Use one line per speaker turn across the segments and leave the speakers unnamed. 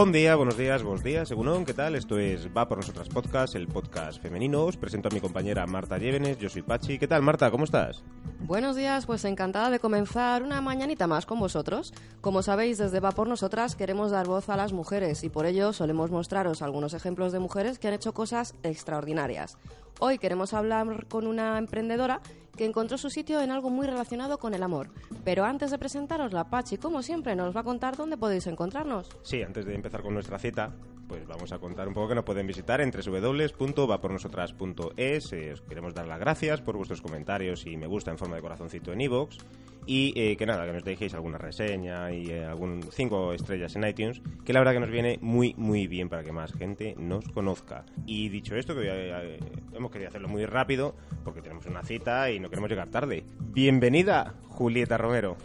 Buen día, buenos días, buenos días, según ¿qué tal? Esto es Va por Nosotras Podcast, el podcast femenino. Os presento a mi compañera Marta Llévenes, yo soy Pachi. ¿Qué tal, Marta? ¿Cómo estás?
Buenos días, pues encantada de comenzar una mañanita más con vosotros. Como sabéis, desde Va por Nosotras queremos dar voz a las mujeres y por ello solemos mostraros algunos ejemplos de mujeres que han hecho cosas extraordinarias. Hoy queremos hablar con una emprendedora que encontró su sitio en algo muy relacionado con el amor. Pero antes de presentaros la Pachi, como siempre, nos va a contar dónde podéis encontrarnos.
Sí, antes de empezar con nuestra cita, pues vamos a contar un poco que nos pueden visitar en www.vapornosotras.es. Eh, os queremos dar las gracias por vuestros comentarios y me gusta en forma de corazoncito en iVoox. Y eh, que nada, que nos dejéis alguna reseña y eh, algún cinco estrellas en iTunes, que la verdad que nos viene muy, muy bien para que más gente nos conozca. Y dicho esto, que eh, hemos querido hacerlo muy rápido, porque tenemos una cita y no queremos llegar tarde. Bienvenida, Julieta Romero.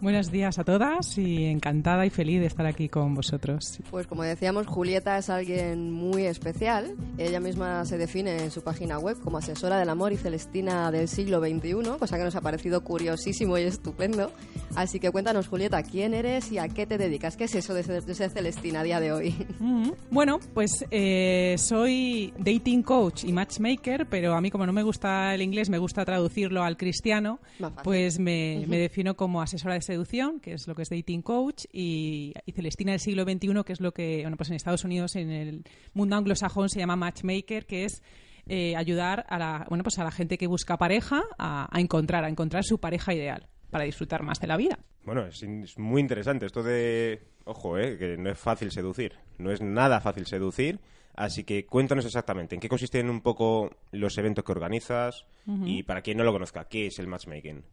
Buenos días a todas y encantada y feliz de estar aquí con vosotros.
Pues como decíamos, Julieta es alguien muy especial. Ella misma se define en su página web como asesora del amor y celestina del siglo XXI, cosa que nos ha parecido curiosísimo y estupendo. Así que cuéntanos, Julieta, ¿quién eres y a qué te dedicas? ¿Qué es eso de ser, celestina a día de hoy?
Mm, bueno, pues eh, soy dating coach y matchmaker, pero a mí como no me gusta el inglés, me gusta traducirlo al cristiano, pues me, me defino como asesora de seducción, que es lo que es dating coach, y, Celestina del siglo XXI, que es lo que, bueno, pues en Estados Unidos, en el mundo anglosajón, se llama matchmaker, que es eh, ayudar a la, bueno, pues a la gente que busca pareja a, encontrar, a encontrar su pareja ideal para disfrutar más de la vida.
Bueno, es, es muy interesante esto de, ojo, eh, que no es fácil seducir, no es nada fácil seducir Así que cuéntanos exactamente en qué consisten un poco los eventos que organizas y para quien no lo conozca, ¿qué es el matchmaking?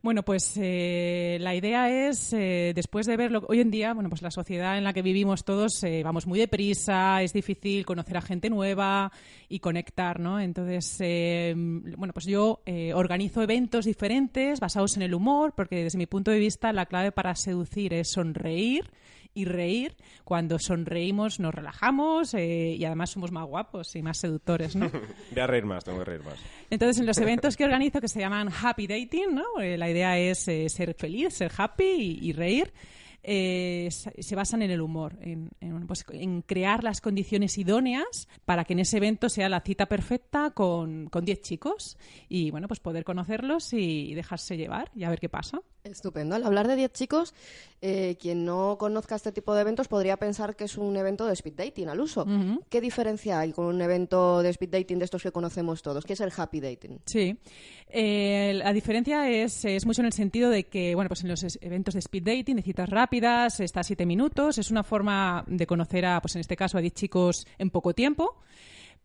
Bueno, pues eh, la idea es, eh, después de verlo, hoy en día, bueno, pues la sociedad en la que vivimos todos eh, vamos muy deprisa, es difícil conocer a gente nueva y conectar, ¿no? Entonces, bueno, pues yo organizo eventos diferentes basados en el humor, porque desde mi punto de vista la clave para seducir es sonreír y reír. Cuando sonreímos nos relajamos eh, y además somos más guapos y más seductores, ¿no?
Voy a reír más, tengo que reír más.
Entonces, en los eventos que organizo que se llaman Happy Dating, ¿no? Eh, la idea es eh, ser feliz, ser happy y reír. Eh, se basan en el humor, pues, en, crear las condiciones idóneas para que en ese evento sea la cita perfecta con 10 chicos y bueno, pues poder conocerlos y dejarse llevar y a ver qué pasa.
Estupendo. Al hablar de 10 chicos, eh, quien no conozca este tipo de eventos podría pensar que es un evento de speed dating al uso. ¿Qué diferencia hay con un evento de speed dating de estos que conocemos todos? ¿Qué es el happy dating?
Sí. Eh, la diferencia es, es mucho en el sentido de que, bueno, pues en los eventos de speed dating, de citas rápidas, está siete minutos. Es una forma de conocer a, pues en este caso, a 10 chicos en poco tiempo.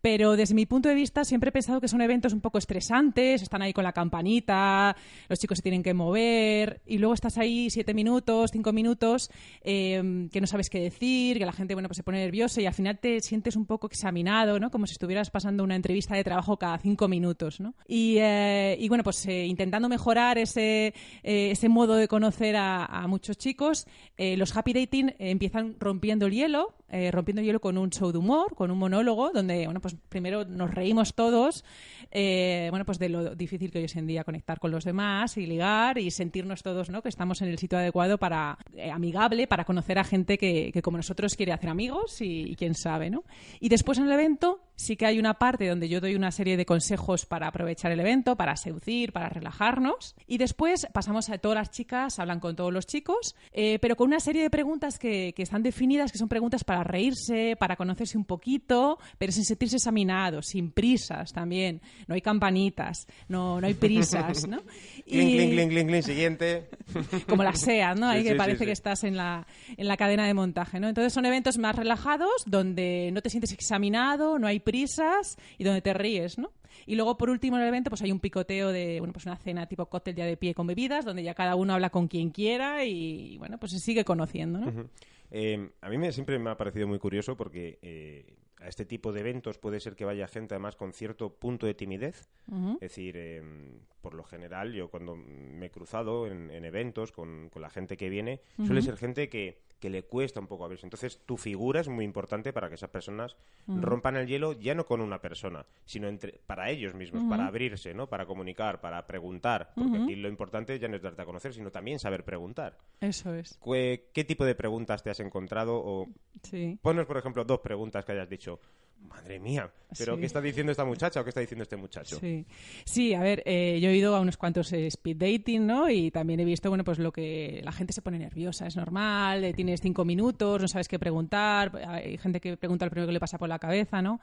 Pero desde mi punto de vista siempre he pensado que son eventos un poco estresantes, están ahí con la campanita, los chicos se tienen que mover y luego estás ahí siete minutos, cinco minutos, em, que no sabes qué decir, que la gente bueno pues se pone nerviosa y al final te sientes un poco examinado, ¿no? Como si estuvieras pasando una entrevista de trabajo cada cinco minutos, ¿no? Y, eh, bueno, pues eh, intentando mejorar ese, eh, ese modo de conocer a, a muchos chicos, los happy dating empiezan rompiendo el hielo, rompiendo el hielo con un show de humor, con un monólogo, donde bueno pues primero nos reímos todos, eh, bueno, pues de lo difícil que hoy es en día conectar con los demás y ligar y sentirnos todos, ¿no? Que estamos en el sitio adecuado para, eh, amigable, para conocer a gente que, como nosotros quiere hacer amigos y, y, quién sabe, ¿no? Y después en el evento sí que hay una parte donde yo doy una serie de consejos para aprovechar el evento, para seducir, para relajarnos. Y después pasamos a todas las chicas, hablan con todos los chicos, eh, pero con una serie de preguntas que, que, están definidas, que son preguntas para reírse, para conocerse un poquito, pero sin sentirse examinados, sin prisas también. No hay campanitas, no, no hay prisas, ¿no?
y... siguiente.
Como la SEA, ¿no? Ahí que parece que estás en la, en la cadena de montaje, ¿no? Entonces son eventos más relajados, donde no te sientes examinado, no hay prisas y donde te ríes, ¿no? Y luego, por último, en el evento, pues hay un picoteo de, bueno, pues una cena tipo cóctel ya de pie con bebidas, donde ya cada uno habla con quien quiera y, bueno, pues se sigue conociendo, ¿no?
Eh, a mí me, siempre me ha parecido muy curioso porque eh, a este tipo de eventos puede ser que vaya gente además con cierto punto de timidez. Es decir, em, por lo general, yo cuando me he cruzado en, eventos con, la gente que viene, suele ser gente que, que, le cuesta un poco abrirse. Entonces, tu figura es muy importante para que esas personas rompan el hielo ya no con una persona, sino entre, para ellos mismos, para abrirse, ¿no? Para comunicar, para preguntar. Porque aquí lo importante ya no es darte a conocer, sino también saber preguntar.
Eso es.
¿Qué, tipo de preguntas te has encontrado? O...
Sí.
Ponos, por ejemplo, dos preguntas que hayas dicho madre mía, pero ¿qué está diciendo esta muchacha o qué está diciendo este muchacho?
Sí, sí a ver, eh, yo he ido a unos cuantos eh, speed dating, ¿no? Y también he visto, bueno, pues lo que la gente se pone nerviosa, es normal, eh, tienes cinco minutos, no sabes qué preguntar, hay gente que pregunta lo primero que le pasa por la cabeza, ¿no?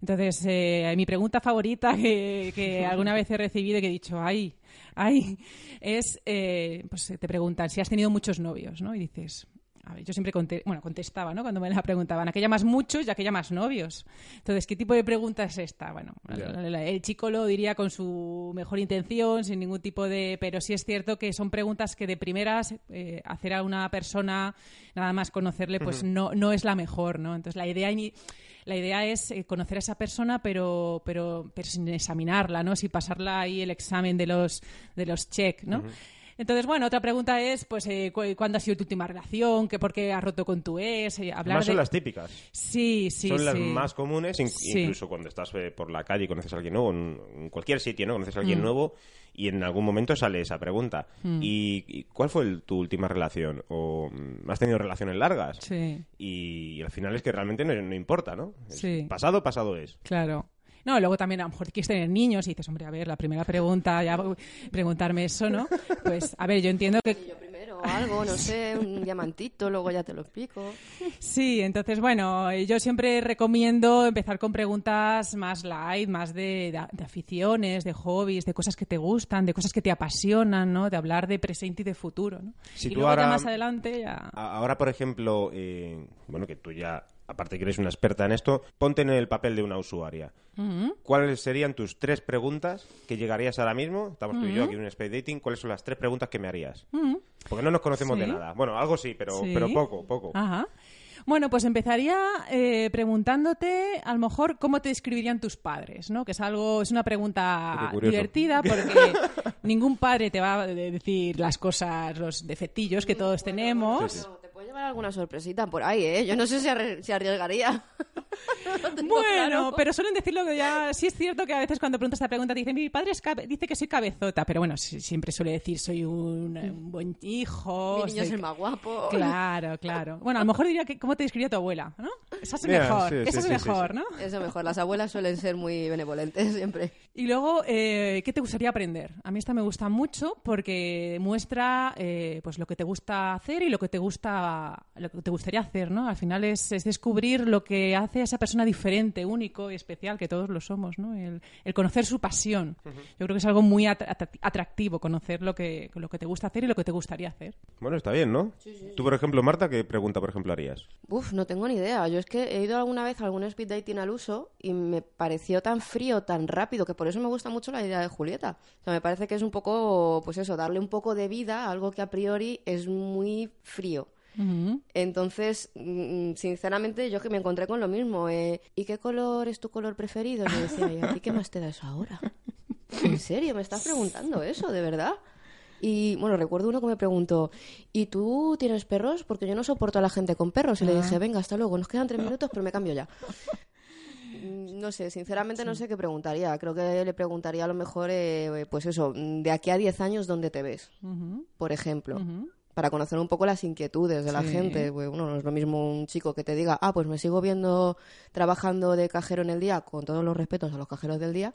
Entonces, mi pregunta favorita que, que, alguna vez he recibido y que he dicho, ay, ay, es, pues te preguntan si has tenido muchos novios, ¿no? Y dices, yo siempre bueno, contestaba, ¿no? Cuando me la preguntaban, ¿a qué llamas muchos y a qué llamas novios? Entonces, ¿qué tipo de pregunta es esta? Bueno, el, chico lo diría con su mejor intención, sin ningún tipo de... Pero sí es cierto que son preguntas que de primeras eh, hacer a una persona, nada más conocerle, pues no, no es la mejor, ¿no? Entonces, la idea... La idea es eh, conocer a esa persona, pero, pero, pero sin examinarla, ¿no? Sin pasarla ahí el examen de los, de los check, ¿no? Entonces, bueno, otra pregunta es, pues, eh, ¿cuándo ha sido tu última relación? ¿Qué, ¿Por qué has roto con tu ex? Eh,
hablar son las típicas.
Sí, sí,
Son las más comunes, incluso cuando estás eh, por la calle y conoces a alguien nuevo, en, cualquier sitio, ¿no? Conoces a alguien mm. nuevo y en algún momento sale esa pregunta. Mm. ¿Y, cuál fue tu última relación? ¿O mm, has tenido relaciones largas?
Sí.
Y, al final es que realmente no, no importa, ¿no?
Sí.
Pasado, pasado es.
Claro. No, luego también a lo mejor quieres tener niños y dices, hombre, a ver, la primera pregunta, ya preguntarme eso, ¿no? Pues, a ver, yo entiendo que...
Yo primero, algo, no sé, un diamantito, luego ya te lo explico.
Sí, entonces, bueno, yo siempre recomiendo empezar con preguntas más light, más de, aficiones, de hobbies, de cosas que te gustan, de cosas que te apasionan, ¿no? De hablar de presente y de futuro, ¿no?
Si
y
luego ahora,
más adelante ya...
Ahora, por ejemplo, eh, bueno, que tú ya aparte que eres una experta en esto, ponte en el papel de una usuaria. ¿Cuáles serían tus tres preguntas que llegarías ahora mismo? Estamos tú y yo aquí en un speed dating. ¿Cuáles son las tres preguntas que me harías? Porque no nos conocemos de nada. Bueno, algo sí, pero, pero poco, poco.
Ajá. Bueno, pues empezaría eh, preguntándote, a lo mejor, cómo te describirían tus padres, ¿no? Que es algo, es una pregunta divertida porque ningún padre te va a decir las cosas, los defectillos que todos tenemos
puede llevar alguna sorpresita por ahí, ¿eh? Yo no sé si, arriesgaría.
bueno, pero suelen decirlo que ya... Sí es cierto que a veces cuando preguntas esta pregunta te dicen mi padre dice que soy cabezota, pero bueno, siempre suele decir soy un, buen hijo.
Mi niño es el más guapo.
Claro, claro. Bueno, a lo mejor diría que cómo te describiría tu abuela, ¿no? Esa es mejor, esa es mejor, ¿no?
Eso mejor. Las abuelas suelen ser muy benevolentes siempre.
Y luego, eh, ¿qué te gustaría aprender? A mí esta me gusta mucho porque muestra eh, pues lo que te gusta hacer y lo que te gusta lo que te gustaría hacer, ¿no? Al final es, descubrir lo que hace a esa persona diferente, único y especial, que todos lo somos, ¿no? El, conocer su pasión. Yo creo que es algo muy atractivo, conocer lo que, lo que te gusta hacer y lo que te gustaría hacer.
Bueno, está bien, ¿no? Tú, por ejemplo, Marta, ¿qué pregunta, por ejemplo, harías?
Uf, no tengo ni idea. Yo es que he ido alguna vez a algún speed dating al uso y me pareció tan frío, tan rápido, que por eso me gusta mucho la idea de Julieta. O sea, me parece que es un poco, pues eso, darle un poco de vida a algo que a priori es muy frío. Entonces, mm, sinceramente, yo que me encontré con lo mismo. Eh, ¿Y qué color es tu color preferido? Y decía, ¿y a ti qué más te da eso ahora? ¿En serio? ¿Me estás preguntando eso? ¿De verdad? Y bueno, recuerdo uno que me preguntó, ¿y tú tienes perros? Porque yo no soporto a la gente con perros. Y le dije, ah. venga, hasta luego, nos quedan tres minutos, pero me cambio ya. No sé, sinceramente no sé qué preguntaría. Creo que le preguntaría a lo mejor, eh, pues eso, de aquí a diez años, ¿dónde te ves? Por ejemplo para conocer un poco las inquietudes de la gente. Pues, no es lo mismo un chico que te diga, ah, pues me sigo viendo trabajando de cajero en el día, con todos los respetos a los cajeros del día,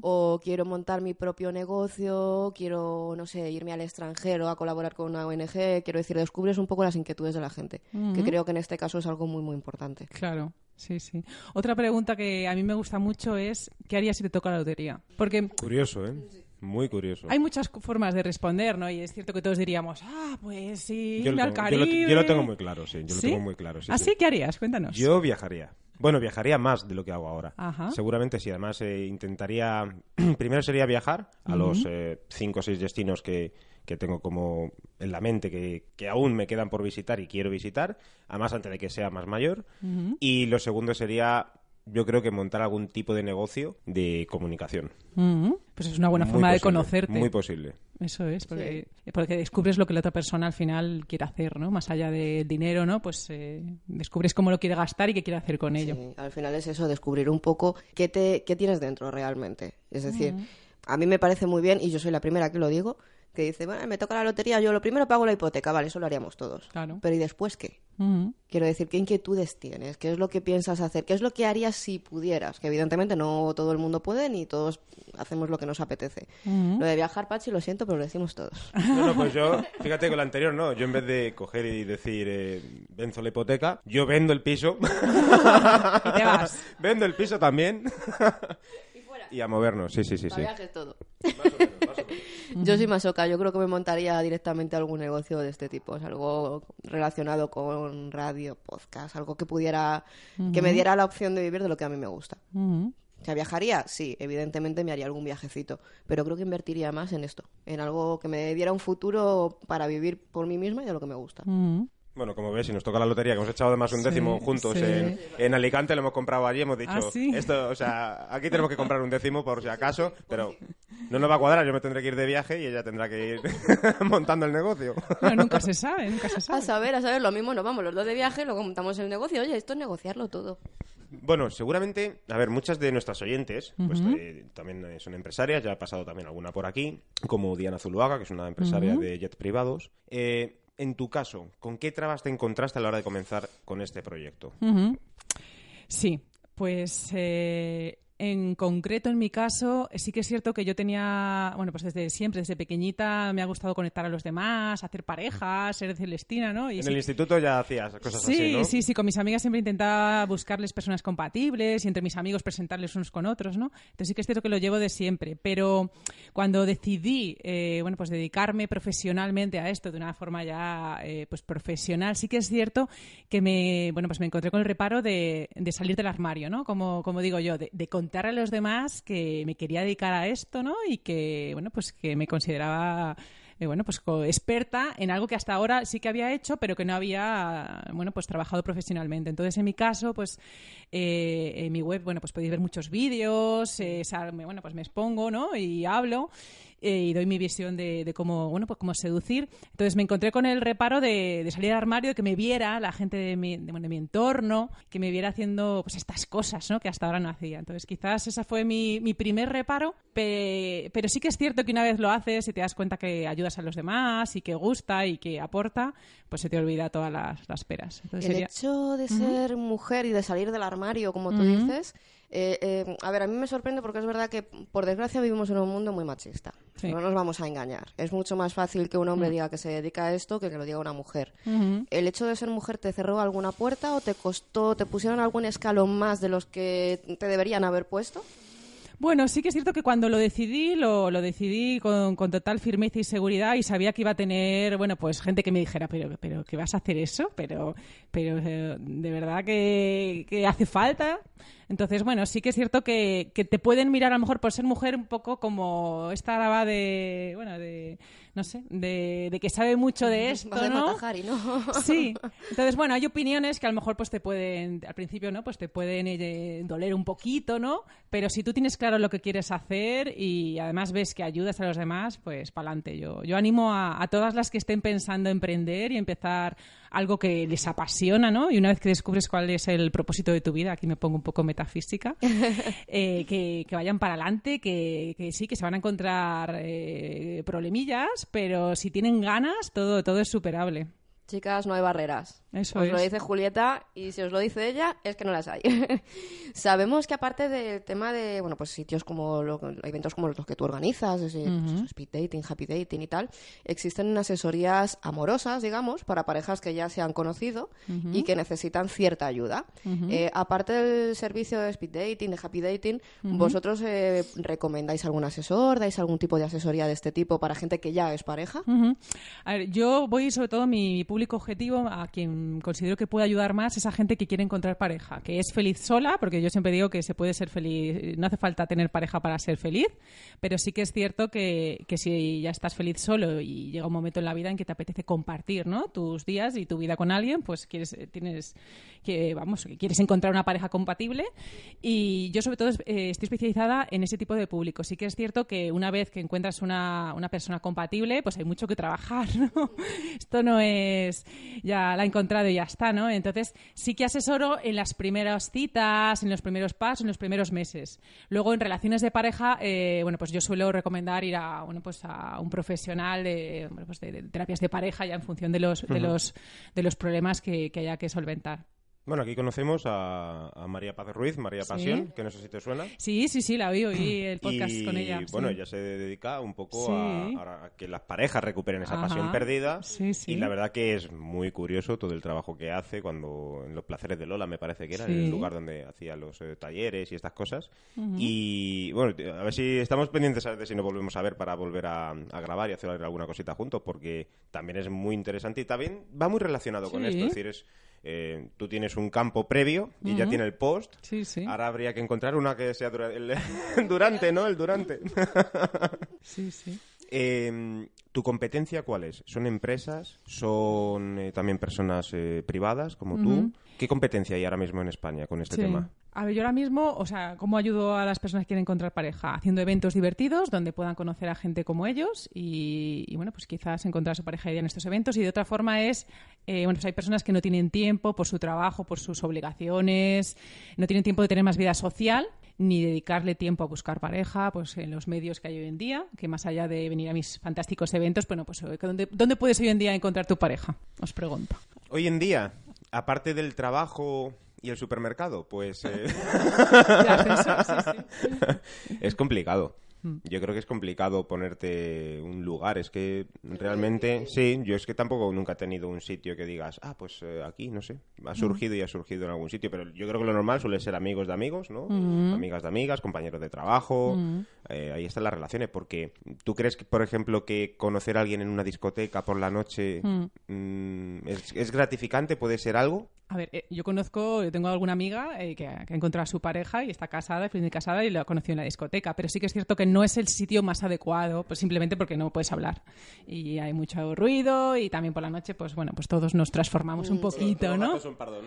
o quiero montar mi propio negocio, quiero, no sé, irme al extranjero a colaborar con una ONG, quiero decir, descubres un poco las inquietudes de la gente, que creo que en este caso es algo muy, muy importante.
Claro. Sí, sí. Otra pregunta que a mí me gusta mucho es ¿qué harías si te toca la lotería? Porque
curioso, ¿eh? Muy curioso.
Hay muchas formas de responder, ¿no? Y es cierto que todos diríamos, ah, pues sí,
Yo lo,
al
yo lo-
Caribe.
yo lo tengo muy claro, sí. Yo lo
¿Sí?
tengo muy claro. Sí,
¿Ah,
sí.
sí? ¿Qué harías? Cuéntanos.
Yo viajaría. Bueno, viajaría más de lo que hago ahora.
Ajá.
Seguramente sí. Además, eh, intentaría. Primero sería viajar a los eh, cinco o seis destinos que, que tengo como en la mente que, que aún me quedan por visitar y quiero visitar. Además, antes de que sea más mayor. Y lo segundo sería. Yo creo que montar algún tipo de negocio de comunicación.
Ujú. Pues es una buena
Muy
forma de conocerte.
Muy posible.
Eso es, porque, porque descubres lo que la otra persona al final quiere hacer, ¿no? Más allá del dinero, ¿no? Pues eh, descubres cómo lo quiere gastar y qué quiere hacer con ello.
Sí, al final es eso, descubrir un poco qué, te, qué tienes dentro realmente. Es decir, a mí me parece muy bien, y yo soy la primera que lo digo, que dice, bueno, me toca la lotería, yo lo primero pago la hipoteca, vale, eso lo haríamos todos.
Claro.
Pero ¿y después qué? Quiero decir, ¿qué inquietudes tienes? ¿Qué es lo que piensas hacer? ¿Qué es lo que harías si pudieras? Que evidentemente no todo el mundo puede ni todos hacemos lo que nos apetece. Lo de viajar, Pachi, lo siento, pero lo decimos todos.
No, no, pues yo, fíjate con lo anterior, no. Yo en vez de coger y decir, eh, venzo la hipoteca, yo vendo el piso.
Y te vas.
vendo el piso también. y a movernos, sí, sí, sí. sí.
Viajes todo. Yo soy masoca, yo creo que me montaría directamente algún negocio de este tipo, o sea, algo relacionado con radio, podcast, algo que pudiera, que me diera la opción de vivir de lo que a mí me gusta. O sea, viajaría, sí, evidentemente me haría algún viajecito, pero creo que invertiría más en esto, en algo que me diera un futuro para vivir por mí misma y de lo que me gusta.
Bueno, como ves, si nos toca la lotería, que hemos echado además un
Sí,
décimo juntos
sí.
en, en Alicante, lo hemos comprado allí, hemos dicho,
Ah, ¿sí?
esto, o sea, aquí tenemos que comprar un décimo por si acaso, pero no nos va a cuadrar, yo me tendré que ir de viaje y ella tendrá que ir montando el negocio.
Bueno, nunca se sabe, nunca se
A
sabe.
saber, a saber, lo mismo nos vamos los dos de viaje, luego montamos el negocio, oye, esto es negociarlo todo.
Bueno, seguramente, a ver, muchas de nuestras oyentes pues, eh, también eh, son empresarias, ya ha pasado también alguna por aquí, como Diana Zuluaga, que es una empresaria de jets privados. Eh, en tu caso, ¿con qué trabas te encontraste a la hora de comenzar con este proyecto?
Sí, pues eh, en concreto en mi caso sí que es cierto que yo tenía, bueno, pues desde siempre, desde pequeñita me ha gustado conectar a los demás, hacer parejas, ser celestina, ¿no? Y
En
sí-
el instituto ya hacías cosas
Sí,
así, ¿no?
sí, sí, con mis amigas siempre intentaba buscarles personas compatibles y entre mis amigos presentarles unos con otros, ¿no? Entonces sí que es cierto que lo llevo de siempre, pero cuando decidí, eh, bueno, pues dedicarme profesionalmente a esto de una forma ya, eh, pues profesional, sí que es cierto que me, bueno, pues me encontré con el reparo de, de salir del armario, ¿no? Como, como digo yo, de, de contar a los demás que me quería dedicar a esto, ¿no? Y que, bueno, pues que me consideraba eh, bueno, pues experta en algo que hasta ahora sí que había hecho, pero que no había, bueno, pues trabajado profesionalmente. Entonces, en mi caso, pues eh, en mi web, bueno, pues podéis ver muchos vídeos, eh, bueno, pues me expongo, ¿no? Y hablo eh, y doy mi visión de, de cómo, bueno, pues cómo seducir. Entonces me encontré con el reparo de, de salir del armario, de que me viera la gente de mi, de, bueno, de mi entorno, que me viera haciendo pues estas cosas, ¿no? Que hasta ahora no hacía. Entonces quizás ese fue mi, mi primer reparo, pe- pero sí que es cierto que una vez lo haces y te das cuenta que ayudas a los demás y que gusta y que aporta, pues se te olvida todas las, las peras. Entonces
El
sería...
hecho de ser mujer y de salir del armario, como tú dices, eh, eh, a ver, a mí me sorprende porque es verdad que, por desgracia, vivimos en un mundo muy machista.
Sí.
No nos vamos a engañar. Es mucho más fácil que un hombre diga que se dedica a esto que que lo diga una mujer. ¿El hecho de ser mujer te cerró alguna puerta o te costó, te pusieron algún escalón más de los que te deberían haber puesto?
Bueno, sí que es cierto que cuando lo decidí, lo, lo decidí con, con total firmeza y seguridad y sabía que iba a tener, bueno, pues gente que me dijera, pero, pero ¿qué vas a hacer eso? Pero, pero eh, de verdad que, que hace falta. Entonces, bueno, sí que es cierto que, que te pueden mirar a lo mejor por ser mujer un poco como esta va de, bueno, de, no sé, de, de que sabe mucho de esto,
Vas
¿no?
Matajari, ¿no?
Sí. Entonces, bueno, hay opiniones que a lo mejor pues te pueden, al principio, ¿no? Pues te pueden eh, doler un poquito, ¿no? Pero si tú tienes claro lo que quieres hacer y además ves que ayudas a los demás, pues para adelante. Yo, yo animo a, a todas las que estén pensando emprender y empezar algo que les apasiona, ¿no? Y una vez que descubres cuál es el propósito de tu vida, aquí me pongo un poco metafísica, eh, que, que vayan para adelante, que, que sí, que se van a encontrar eh, problemillas, pero si tienen ganas, todo, todo es superable.
Chicas, no hay barreras.
Eso
os
es.
lo dice Julieta y si os lo dice ella es que no las hay. Sabemos que aparte del tema de, bueno, pues sitios como lo- eventos como los que tú organizas, ese, pues, speed dating, happy dating y tal, existen asesorías amorosas, digamos, para parejas que ya se han conocido y que necesitan cierta ayuda. Eh, aparte del servicio de speed dating, de happy dating, ¿vosotros eh, recomendáis algún asesor? ¿Dais algún tipo de asesoría de este tipo para gente que ya es pareja?
A ver, yo voy sobre todo mi público objetivo a quien considero que puede ayudar más es a gente que quiere encontrar pareja, que es feliz sola, porque yo siempre digo que se puede ser feliz, no hace falta tener pareja para ser feliz, pero sí que es cierto que, que si ya estás feliz solo y llega un momento en la vida en que te apetece compartir, ¿no? Tus días y tu vida con alguien, pues quieres eh, tienes que vamos, quieres encontrar una pareja compatible y yo sobre todo eh, estoy especializada en ese tipo de público. Sí que es cierto que una vez que encuentras una, una persona compatible, pues hay mucho que trabajar, ¿no? Esto no es ya la he encontrado y ya está, ¿no? Entonces sí que asesoro en las primeras citas, en los primeros pasos, en los primeros meses. Luego en relaciones de pareja, eh, bueno, pues yo suelo recomendar ir a, bueno, pues a un profesional de, bueno, pues de, de terapias de pareja ya en función de los, de los, de los problemas que, que haya que solventar.
Bueno, aquí conocemos a, a María Paz Ruiz, María
Sí.
Pasión, que no sé si te suena.
Sí, sí, sí, la oí, oí el podcast
y
con ella.
bueno,
sí.
ella se dedica un poco
Sí.
a, a que las parejas recuperen esa
Ajá.
pasión perdida.
Sí, sí.
Y la verdad que es muy curioso todo el trabajo que hace cuando en los placeres de Lola, me parece que era
Sí.
el lugar donde hacía los eh, talleres y estas cosas. Y bueno, a ver si estamos pendientes a ver si nos volvemos a ver para volver a, a grabar y hacer alguna cosita juntos, porque también es muy interesante y también va muy relacionado con
Sí.
esto. Es decir, es, eh, tú tienes un campo previo y ya tiene el post.
Sí, sí.
Ahora habría que encontrar una que sea dura- el, durante, ¿no? El durante.
Sí, sí.
Eh, ¿Tu competencia cuál es? ¿Son empresas? ¿Son eh, también personas eh, privadas como tú? ¿Qué competencia hay ahora mismo en España con este
Sí.
tema?
A ver, yo ahora mismo, o sea, ¿cómo ayudo a las personas que quieren encontrar pareja? Haciendo eventos divertidos donde puedan conocer a gente como ellos y, bueno, pues quizás encontrar su pareja en estos eventos. Y de otra forma es, eh, bueno, pues hay personas que no tienen tiempo por su trabajo, por sus obligaciones, no tienen tiempo de tener más vida social ni dedicarle tiempo a buscar pareja, pues en los medios que hay hoy en día, que más allá de venir a mis fantásticos eventos, bueno, pues eh, ¿dónde, dónde puedes hoy en día encontrar tu pareja? Os pregunto.
Hoy en día, aparte del trabajo y el supermercado, pues eh, es complicado. Yo creo que es complicado ponerte un lugar. Es que realmente, sí, yo es que tampoco nunca he tenido un sitio que digas, ah, pues eh, aquí, no sé, ha surgido y ha surgido en algún sitio. Pero yo creo que lo normal suele ser amigos de amigos, ¿no? Amigas de amigas, compañeros de trabajo. Eh, ahí están las relaciones. Porque tú crees que, por ejemplo, que conocer a alguien en una discoteca por la noche mm, es, es gratificante, puede ser algo.
A ver, eh, yo conozco, yo tengo alguna amiga eh, que, ha, que ha encontrado a su pareja y está casada, felizmente casada y lo ha conocido en la discoteca, pero sí que es cierto que no es el sitio más adecuado, pues simplemente porque no puedes hablar y hay mucho ruido y también por la noche, pues bueno, pues todos nos transformamos un poquito, ¿no?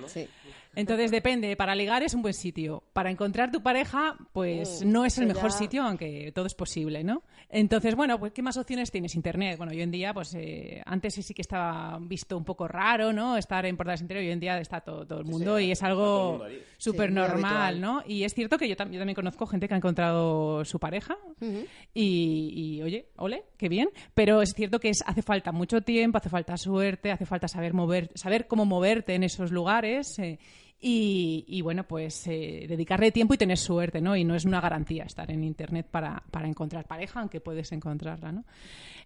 Sí.
Entonces depende, para ligar es un buen sitio, para encontrar tu pareja, pues
Mm,
no es el mejor
ya-
sitio, aunque todo es posible, ¿no? Entonces, bueno, pues ¿qué más opciones tienes? Internet. Bueno, hoy en día, pues eh, antes sí que estaba visto un poco raro, ¿no? Estar en portales interior, hoy en día está todo, todo el mundo y es algo súper normal. ¿no? Y es cierto que yo, tam- yo también conozco gente que ha encontrado su pareja y, y, oye, ole, qué bien, pero es cierto que es, hace falta mucho tiempo, hace falta suerte, hace falta saber mover, saber cómo moverte en esos lugares. eh, y, y, bueno, pues eh, dedicarle tiempo y tener suerte, ¿no? Y no es una garantía estar en Internet para, para encontrar pareja, aunque puedes encontrarla, ¿no?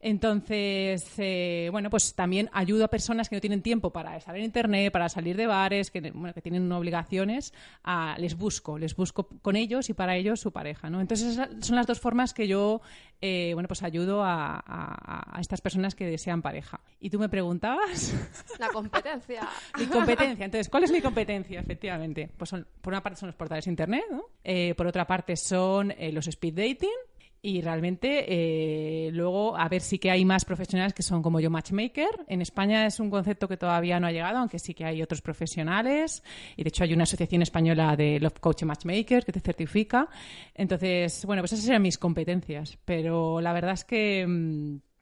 Entonces, eh, bueno, pues también ayudo a personas que no tienen tiempo para estar en Internet, para salir de bares, que, bueno, que tienen obligaciones, a- les busco, les busco con ellos y para ellos su pareja, ¿no? Entonces, esas son las dos formas que yo, eh, bueno, pues ayudo a, a- a estas personas que desean pareja. Y tú me preguntabas...
La competencia.
Mi competencia. Entonces, ¿cuál es mi competencia? Efectivamente. Pues son, por una parte son los portales internet, ¿no? Eh, por otra parte son eh, los speed dating. Y realmente eh, luego a ver sí que hay más profesionales que son como yo matchmaker. En España es un concepto que todavía no ha llegado, aunque sí que hay otros profesionales. Y de hecho hay una asociación española de Love Coach Matchmaker que te certifica. Entonces, bueno, pues esas serían mis competencias. Pero la verdad es que... mm,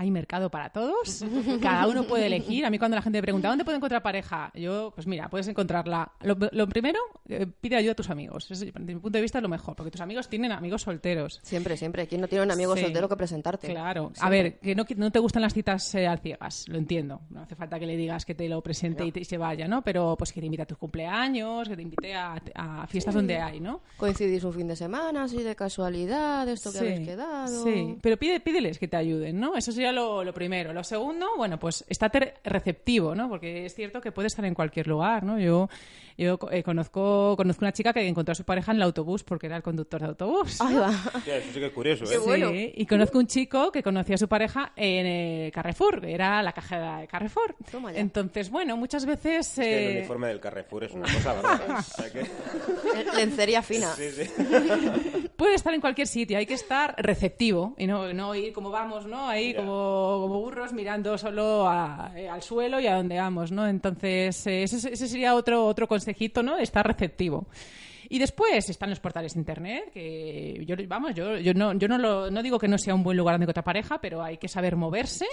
hay mercado para todos, cada uno puede elegir. A mí cuando la gente me pregunta, ¿dónde puedo encontrar pareja? Yo, pues mira, puedes encontrarla. Lo, primero, eh, pide ayuda a tus amigos. desde mi punto de vista es lo mejor, porque tus amigos tienen amigos solteros.
Siempre, siempre. ¿Quién no tiene un amigo soltero que presentarte?
Claro. A ver, que no, no, te gustan las citas eh, al ciegas, lo entiendo. No hace falta que le digas que te lo presente y, se vaya, ¿no? Pero pues que te invite a tus cumpleaños, que te invite a, fiestas donde hay, ¿no?
Coincidís un fin de semana, así de casualidad, esto que habéis quedado.
Sí, pero pide, pídeles que te ayuden, ¿no? Eso sería lo, lo primero. Lo segundo, bueno, pues estate receptivo, ¿no? Porque es cierto que puede estar en cualquier lugar, ¿no? Yo, yo eh, conozco, conozco una chica que encontró a su pareja en el autobús porque era el conductor de autobús.
Ahí va.
eso sí que es curioso,
¿eh?
Sí,
y conozco un chico que conocía a su pareja en eh, Carrefour, que era la cajera de Carrefour. Entonces, bueno, muchas veces...
el eh, uniforme del Carrefour es una cosa, ¿verdad?
Lencería fina.
Sí, sí.
Puede estar en cualquier sitio, hay que estar receptivo y no, no ir como vamos, ¿no? Ahí como, como burros mirando solo eh, al suelo y a donde vamos, ¿no? Entonces, eh, ese, ese, sería otro, otro consejito, ¿no? Estar receptivo. Y después están los portales de internet, que yo, vamos, yo, yo, no, yo no, lo, no digo que no sea un buen lugar donde encontrar pareja, pero hay que saber moverse,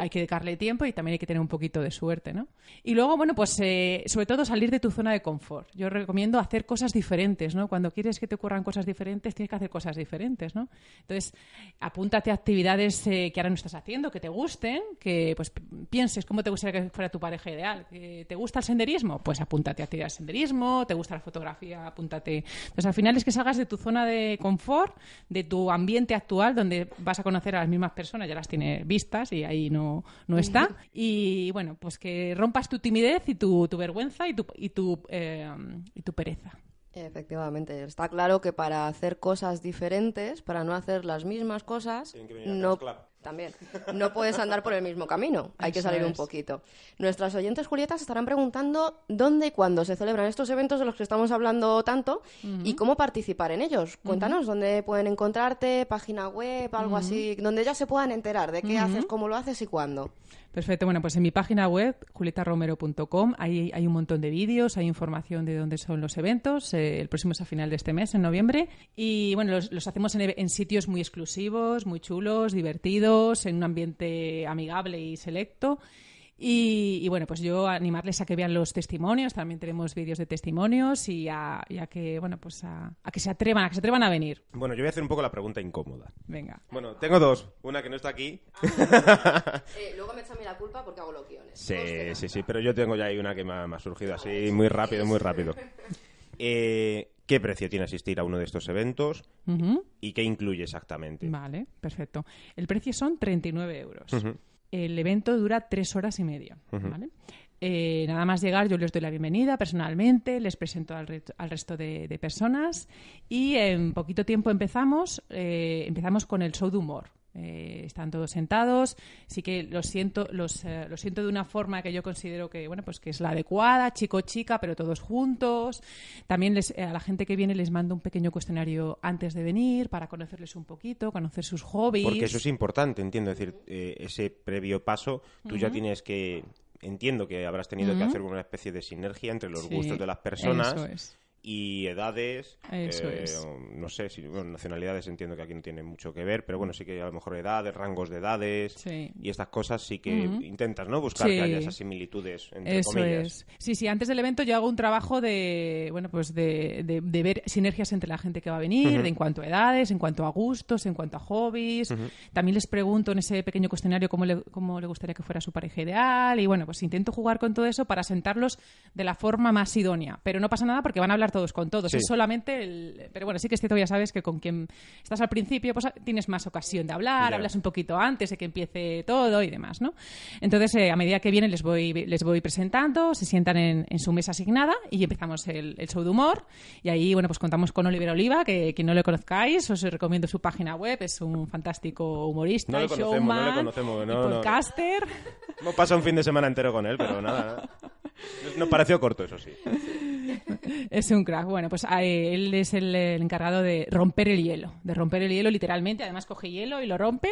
hay que dedicarle tiempo y también hay que tener un poquito de suerte, ¿no? Y luego, bueno, pues eh, sobre todo salir de tu zona de confort. Yo recomiendo hacer cosas diferentes, ¿no? Cuando quieres que te ocurran cosas diferentes, tienes que hacer cosas diferentes, ¿no? Entonces, apúntate a actividades eh, que ahora no estás haciendo, que te gusten, que pues pienses cómo te gustaría que fuera tu pareja ideal. ¿Te gusta el senderismo? Pues apúntate a actividades de senderismo, ¿te gusta la fotografía? Apúntate entonces, al final es que salgas de tu zona de confort, de tu ambiente actual, donde vas a conocer a las mismas personas, ya las tienes vistas y ahí no, no está. Y bueno, pues que rompas tu timidez y tu, tu vergüenza y tu, y tu, eh, y tu pereza.
Efectivamente, está claro que para hacer cosas diferentes, para no hacer las mismas cosas, no, también. No puedes andar por el mismo camino, hay que salir un poquito. Nuestras oyentes Julietas estarán preguntando dónde y cuándo se celebran estos eventos de los que estamos hablando tanto y cómo participar en ellos. Cuéntanos dónde pueden encontrarte, página web, algo así, donde ellos se puedan enterar de qué haces, cómo lo haces y cuándo.
Perfecto, bueno, pues en mi página web, julietaromero.com, ahí hay un montón de vídeos, hay información de dónde son los eventos. Eh, el próximo es a final de este mes, en noviembre. Y bueno, los, hacemos en, sitios muy exclusivos, muy chulos, divertidos, en un ambiente amigable y selecto. Y, bueno, pues yo animarles a que vean los testimonios, también tenemos vídeos de testimonios y a, que, bueno, pues a, que se atrevan, a que se atrevan a venir.
Bueno, yo voy a hacer un poco la pregunta incómoda.
Venga.
Bueno, tengo dos. Una que no está aquí.
Eh, luego me echa a mí la culpa porque hago loquiones.
Sí, sí, sí, pero yo tengo ya ahí una que me ha, surgido así muy rápido, muy rápido. Eh, ¿Qué precio tiene asistir a uno de estos eventos y qué incluye exactamente?
Vale, perfecto. El precio son 39 euros. El evento dura tres horas y media. Eh, nada más llegar, yo les doy la bienvenida personalmente, les presento al, resto de, personas y en poquito tiempo empezamos, eh, empezamos con el show de humor. Eh, están todos sentados. Sí que lo siento, los, eh, siento de una forma que yo considero que, bueno, pues que es la adecuada, chico-chica, pero todos juntos. También les, a la gente que viene les mando un pequeño cuestionario antes de venir para conocerles un poquito, conocer sus hobbies.
Porque eso es importante, entiendo. Es decir, eh, ese previo paso, tú ya tienes que entiendo que habrás tenido que hacer una especie de sinergia entre los gustos de las personas y edades, eh, no sé, si bueno, nacionalidades entiendo que aquí no tiene mucho que ver, pero bueno, sí que a lo mejor edades, rangos de edades y estas cosas sí que intentas, ¿no? Buscar que haya esas similitudes entre
Eso Es. Sí, sí, antes del evento yo hago un trabajo de, bueno, pues de, de, ver sinergias entre la gente que va a venir, de en cuanto a edades, en cuanto a gustos, en cuanto a hobbies. También les pregunto en ese pequeño cuestionario cómo le, cómo le gustaría que fuera su pareja ideal y bueno, pues intento jugar con todo eso para sentarlos de la forma más idónea, pero no pasa nada porque van a hablar todos con todos. Es solamente el... Pero bueno, sí que es cierto, ya sabes que con quien estás al principio, pues tienes más ocasión de hablar, hablas un poquito antes de que empiece todo y demás, ¿no? Entonces, eh, a medida que vienen les voy, les voy presentando, se sientan en, su mesa asignada y empezamos el, show de humor. Y ahí, bueno, pues contamos con Oliver Oliva, que quien no lo conozcáis, os recomiendo su página web, es un fantástico humorista,
no showman, no conocemos, no,
podcaster.
Hemos pasado un fin de semana entero con él, pero nada. Nos pareció corto, eso sí.
Es un crack. Bueno, pues ah, eh, él es el, encargado de romper el hielo, de romper el hielo literalmente. Además coge hielo y lo rompe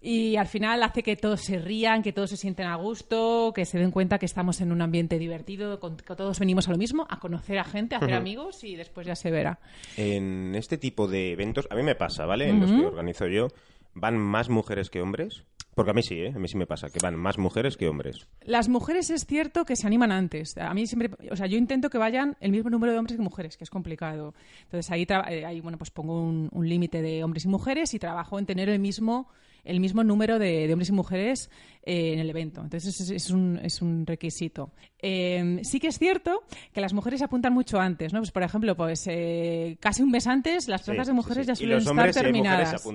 y al final hace que todos se rían, que todos se sienten a gusto, que se den cuenta que estamos en un ambiente divertido, que todos venimos a lo mismo, a conocer a gente, a hacer amigos y después ya se verá.
En este tipo de eventos, a mí me pasa, ¿vale? En los que organizo yo, ¿van más mujeres que hombres? Porque a mí sí, ¿eh? A mí sí me pasa, que van más mujeres que hombres.
Las mujeres es cierto que se animan antes. A mí siempre, o sea, yo intento que vayan el mismo número de hombres que mujeres, que es complicado. Entonces ahí, eh, ahí bueno, pues pongo un, un límite de hombres y mujeres y trabajo en tener el mismo el mismo número de, hombres y mujeres eh, en el evento. Entonces, es, es, un, es un, requisito. Em, sí que es cierto que las mujeres se apuntan mucho antes, ¿no? Pues, por ejemplo, pues eh, casi un mes antes las plazas de mujeres ya suelen estar terminadas.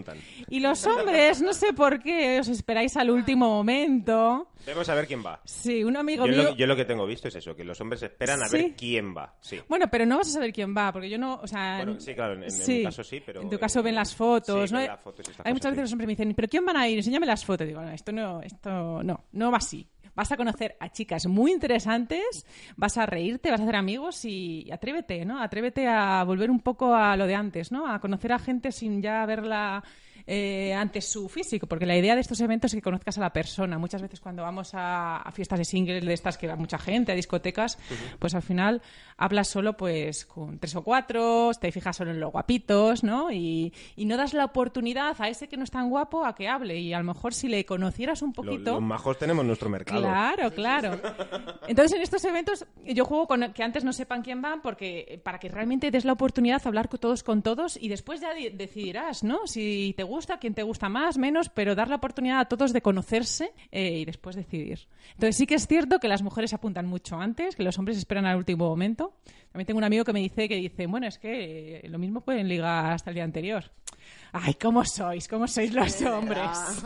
Y, los hombres, no sé por qué, os esperáis al último momento.
Debemos saber quién va.
Sí, un amigo
yo
mío...
Lo, yo lo que tengo visto es eso, que los hombres esperan a ver quién va. Sí.
Bueno, pero no vas a saber quién va, porque yo no, o sea...
Bueno, sí, claro, en, mi caso sí, pero...
En tu caso ven las fotos, ¿no?
Hay
muchas veces los hombres me dicen, ¿pero quién van a ir? Enséñame las fotos. Digo, no, esto no, esto no, no va así. Vas a conocer a chicas muy interesantes, vas a reírte, vas a hacer amigos y atrévete, ¿no? Atrévete a volver un poco a lo de antes, ¿no? A conocer a gente sin ya verla eh, ante su físico, porque la idea de estos eventos es que conozcas a la persona. Muchas veces cuando vamos a, fiestas de singles de estas que va mucha gente, a discotecas, pues al final hablas solo pues con tres o cuatro, te fijas solo en los guapitos, ¿no? Y, no das la oportunidad a ese que no es tan guapo a que hable. Y a lo mejor si le conocieras un poquito...
Los, majos tenemos nuestro mercado.
Claro, claro. Entonces en estos eventos yo juego con que antes no sepan quién van porque para que realmente des la oportunidad de hablar con todos con todos y después ya decidirás, ¿no? Si te gusta gusta, quién te gusta más, menos, pero dar la oportunidad a todos de conocerse eh, y después decidir. Entonces sí que es cierto que las mujeres apuntan mucho antes, que los hombres esperan al último momento. También tengo un amigo que me dice que dice, bueno, es que lo mismo pueden ligar hasta el día anterior. Ay, ¿cómo sois? ¿Cómo sois los hombres?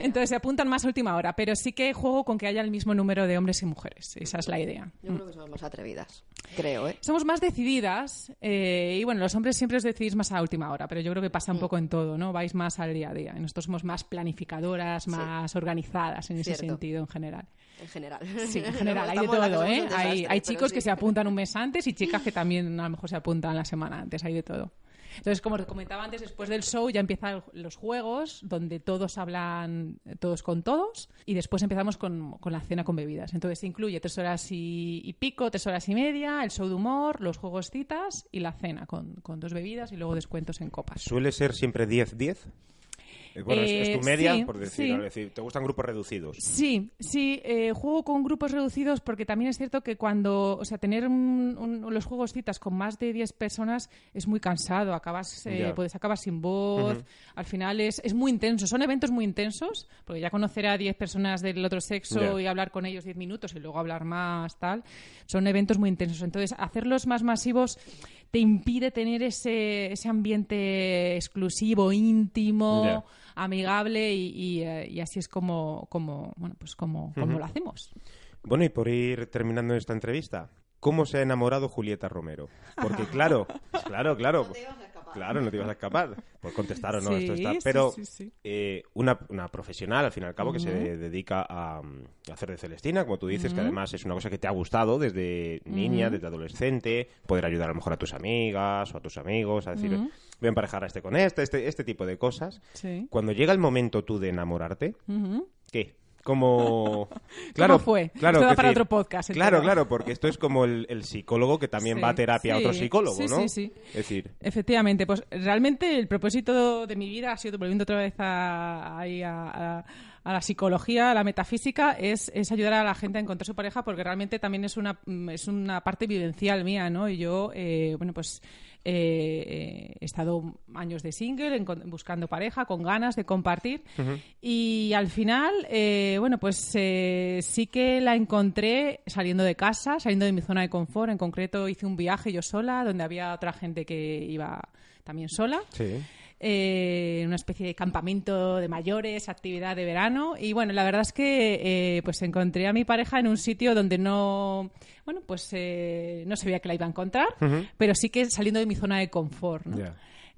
Entonces se apuntan más a última hora, pero sí que juego con que haya el mismo número de hombres y mujeres. Esa es la idea.
Yo creo que somos más atrevidas, creo, ¿eh?
Somos más decididas eh, y bueno, los hombres siempre os decidís más a última hora, pero yo creo que pasa un mm. poco en todo, ¿no? Vais más al día a día. nosotros somos más planificadoras, más organizadas en ese sentido en general.
En general.
Sí, en general, hay de todo, ¿eh? Hay, hay chicos que se apuntan un mes antes y chicas que también a lo mejor se apuntan la semana antes, hay de todo. Entonces, como comentaba antes, después del show ya empiezan los juegos, donde todos hablan todos con todos, y después empezamos con, la cena con bebidas. Entonces, incluye tres horas y, pico, tres horas y media, el show de humor, los juegos citas y la cena con, con dos bebidas y luego descuentos en copas.
¿Suele ser siempre 10-10? Eh, es, tu eh, media, por decir, decir, ¿te gustan grupos reducidos?
Sí, sí, eh, juego con grupos reducidos porque también es cierto que cuando, o sea, tener los juegos citas con más de 10 personas es muy cansado, acabas, puedes acabar sin voz, al final es, es muy intenso, son eventos muy intensos, porque ya conocer a 10 personas del otro sexo y hablar con ellos 10 minutos y luego hablar más, tal, son eventos muy intensos. Entonces, hacerlos más masivos te impide tener ese, ese ambiente exclusivo, íntimo, amigable y, eh, y, así es como, como bueno, pues como, como lo hacemos.
Bueno, y por ir terminando esta entrevista, ¿cómo se ha enamorado Julieta Romero? Porque claro, claro, claro. Claro, no te ibas a escapar. Por contestar o no, esto está. Pero eh, una, una, profesional, al fin y al cabo, que se dedica a, hacer de Celestina, como tú dices, que además es una cosa que te ha gustado desde niña, desde adolescente, poder ayudar a lo mejor a tus amigas o a tus amigos, a decir, voy a emparejar a este con este, este, este tipo de cosas. Cuando llega el momento tú de enamorarte, ¿qué? Como
claro fue claro esto para otro podcast
claro claro porque esto es como el, psicólogo que también va a terapia a otro psicólogo
sí,
no
sí sí. Es decir efectivamente pues realmente el propósito de mi vida ha sido volviendo otra vez a, a, a la psicología, a la metafísica, es, es, ayudar a la gente a encontrar su pareja porque realmente también es una, es una parte vivencial mía, ¿no? Y yo, eh, bueno, pues eh, he estado años de single, buscando pareja, con ganas de compartir. Y al final, eh, bueno, pues eh, sí que la encontré saliendo de casa, saliendo de mi zona de confort. En concreto, hice un viaje yo sola, donde había otra gente que iba también sola.
Sí.
Eh, una especie de campamento de mayores, actividad de verano. Y bueno, la verdad es que eh, pues encontré a mi pareja en un sitio donde no, bueno, pues eh, no sabía que la iba a encontrar, pero sí que saliendo de mi zona de confort. ¿no?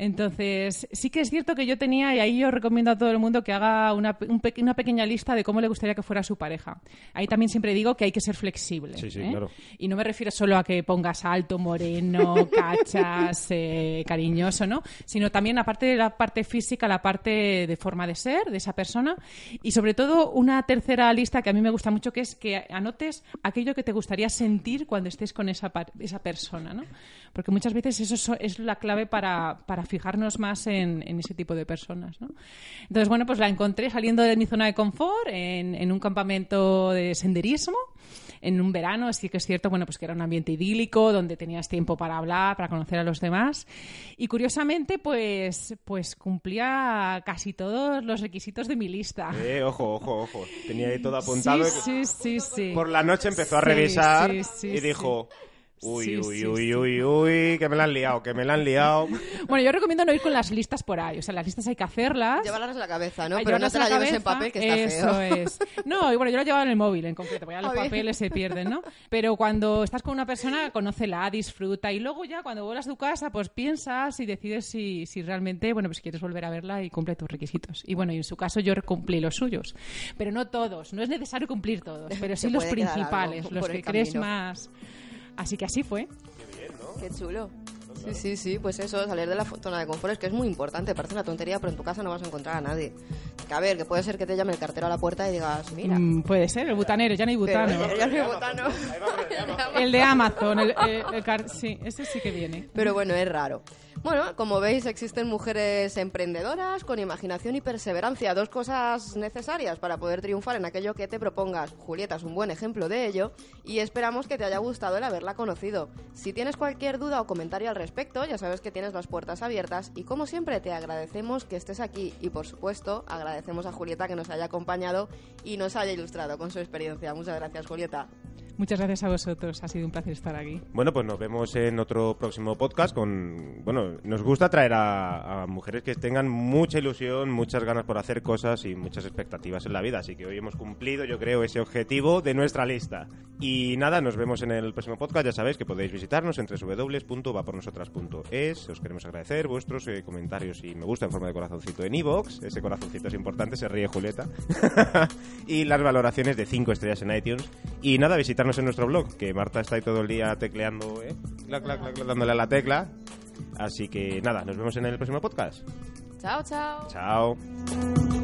Entonces, sí que es cierto que yo tenía, y ahí yo recomiendo a todo el mundo que haga una, una pequeña lista de cómo le gustaría que fuera su pareja. Ahí también siempre digo que hay que ser flexible.
Sí, sí,
¿eh?
claro.
Y no me refiero solo a que pongas alto, moreno, cachas, eh, cariñoso, ¿no? Sino también, aparte de la parte física, la parte de forma de ser de esa persona. Y sobre todo, una tercera lista que a mí me gusta mucho, que es que anotes aquello que te gustaría sentir cuando estés con esa, esa persona, ¿no? Porque muchas veces eso so- es la clave para, para fijarnos más en, en ese tipo de personas. ¿no? Entonces, bueno, pues la encontré saliendo de mi zona de confort en, en un campamento de senderismo en un verano, así que es cierto, bueno, pues que era un ambiente idílico, donde tenías tiempo para hablar, para conocer a los demás. Y curiosamente, pues, pues cumplía casi todos los requisitos de mi lista.
Eh, ojo, ojo, ojo. Tenía ahí todo apuntado.
Sí, sí, sí, sí.
Por la noche empezó a revisar
sí, sí,
y dijo... Uy,
Sí,
uy,
sí,
uy,
sí.
uy, uy, que me la han liado, que me la han liado.
Bueno, yo recomiendo no ir con las listas por ahí. O sea, las listas hay que hacerlas.
Llévalas en la cabeza, ¿no?
Ay,
Pero no
llevarlas
te
en
la lleves en papel, que está
Eso
feo.
es. No, y bueno, yo lo llevaba en el móvil en concreto, porque ya los papeles se pierden, ¿no? Pero cuando estás con una persona, conócela, disfruta. Y luego ya, cuando vuelvas a tu casa, pues piensas y decides si, si realmente, bueno, pues quieres volver a verla y cumple tus requisitos. Y bueno, y en su caso yo cumplí los suyos. Pero no todos. No es necesario cumplir todos, pero sí los principales,
algo
los que crees más... Así que así fue.
Qué chulo. Sí, sí, sí, pues eso, salir de la zona de confort es que es muy importante, parece una tontería, pero en tu casa no vas a encontrar a nadie. Que a ver, que puede ser que te llame el cartero a la puerta y digas, mira,
Mm, puede ser, el butanero, ya no hay
pero
butano.
ya no hay botano.
El de Amazon, el, el- el car- sí, ese sí que viene.
Pero bueno, es raro. Bueno, como veis, existen mujeres emprendedoras con imaginación y perseverancia, dos cosas necesarias para poder triunfar en aquello que te propongas. Julieta es un buen ejemplo de ello y esperamos que te haya gustado el haberla conocido. Si tienes cualquier duda o comentario al respecto, ya sabes que tienes las puertas abiertas y como siempre te agradecemos que estés aquí y por supuesto agradecemos a Julieta que nos haya acompañado y nos haya ilustrado con su experiencia. Muchas gracias, Julieta.
Muchas gracias a vosotros, ha sido un placer estar aquí.
Bueno, pues nos vemos en otro próximo podcast con... Bueno, nos gusta traer a, a mujeres que tengan mucha ilusión, muchas ganas por hacer cosas y muchas expectativas en la vida. Así que hoy hemos cumplido, yo creo, ese objetivo de nuestra lista. Y nada, nos vemos en el próximo podcast. Ya sabéis que podéis visitarnos en www.vapornosotras.es. Os queremos agradecer vuestros eh, comentarios y me gusta en forma de corazoncito en iVoox. Ese corazoncito es importante, se ríe Julieta. y las valoraciones de 5 estrellas en iTunes. Y nada, visitarnos en nuestro blog, que Marta está ahí todo el día tecleando, ¿eh? Clac, clac, clac, clac, dándole a la tecla. Así que nada, nos vemos en el próximo podcast.
Chao, chao.
Chao.